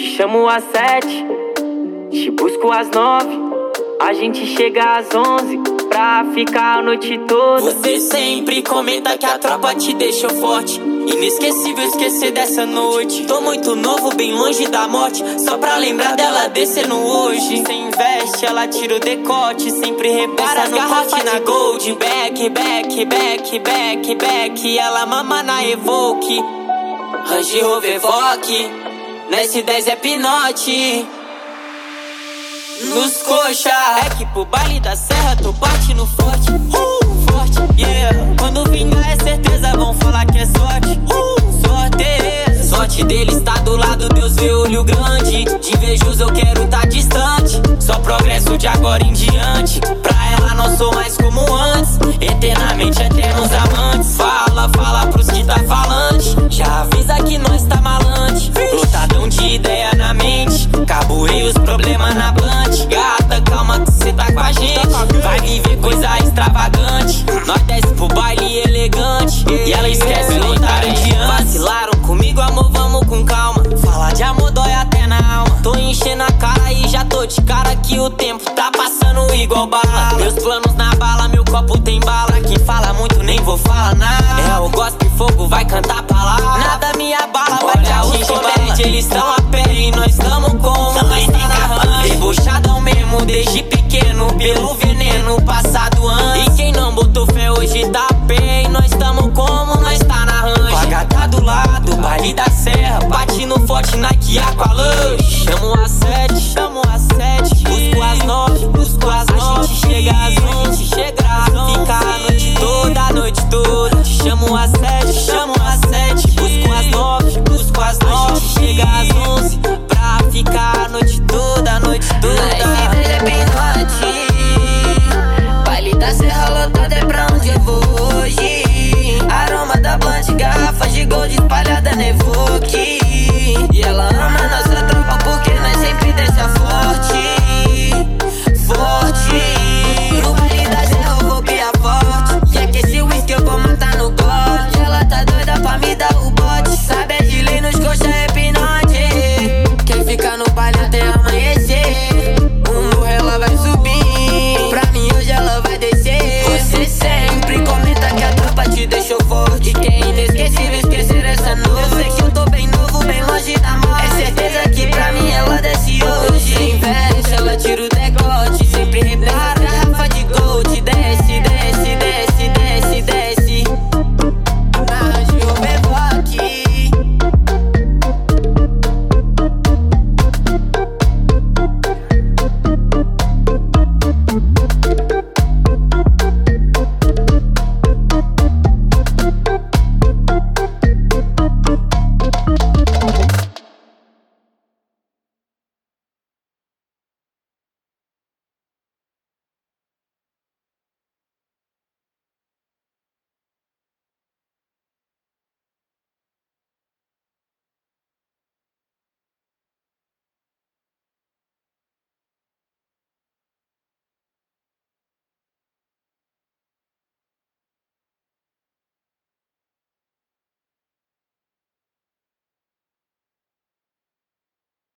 chamo às sete, te busco às nove. A gente chega às onze pra ficar a noite toda. Você sempre comenta que a tropa te deixou forte. Inesquecível esquecer dessa noite. Tô muito novo, bem longe da morte. Só pra lembrar dela descendo hoje. Sem investe, ela tira o decote. Sempre repara no garrafa na gold. Back, back, back, back, back. Ela mama na Evoque. Range Rover Vogue. Nesse 10 é pinote. Nos coxa. É que pro baile da serra tu bate no forte. Uh, Forte, yeah. Quando vingar é certeza vão falar que é sorte. Uh, Sorte, sorte dele está do lado Deus vê olho grande. De invejoso eu quero tá distante. Só progresso de agora em diante. Pra ela não sou mais como antes. Eternamente eternos amantes pro baile elegante E ela esquece o otário de antes Vacilaram comigo, amor, vamos com calma. Falar de amor dói até na alma. Tô enchendo a cara e já tô de cara Que o tempo tá passando igual bala. Meus planos na bala, meu copo tem bala. Quem fala muito nem vou falar nada. É o gospel fogo, vai cantar palavra Nada me abala, vai te atingir Eles tão a pé e nós tamo como Nós tá narrando Debochadão mesmo desde pequeno Pelo veneno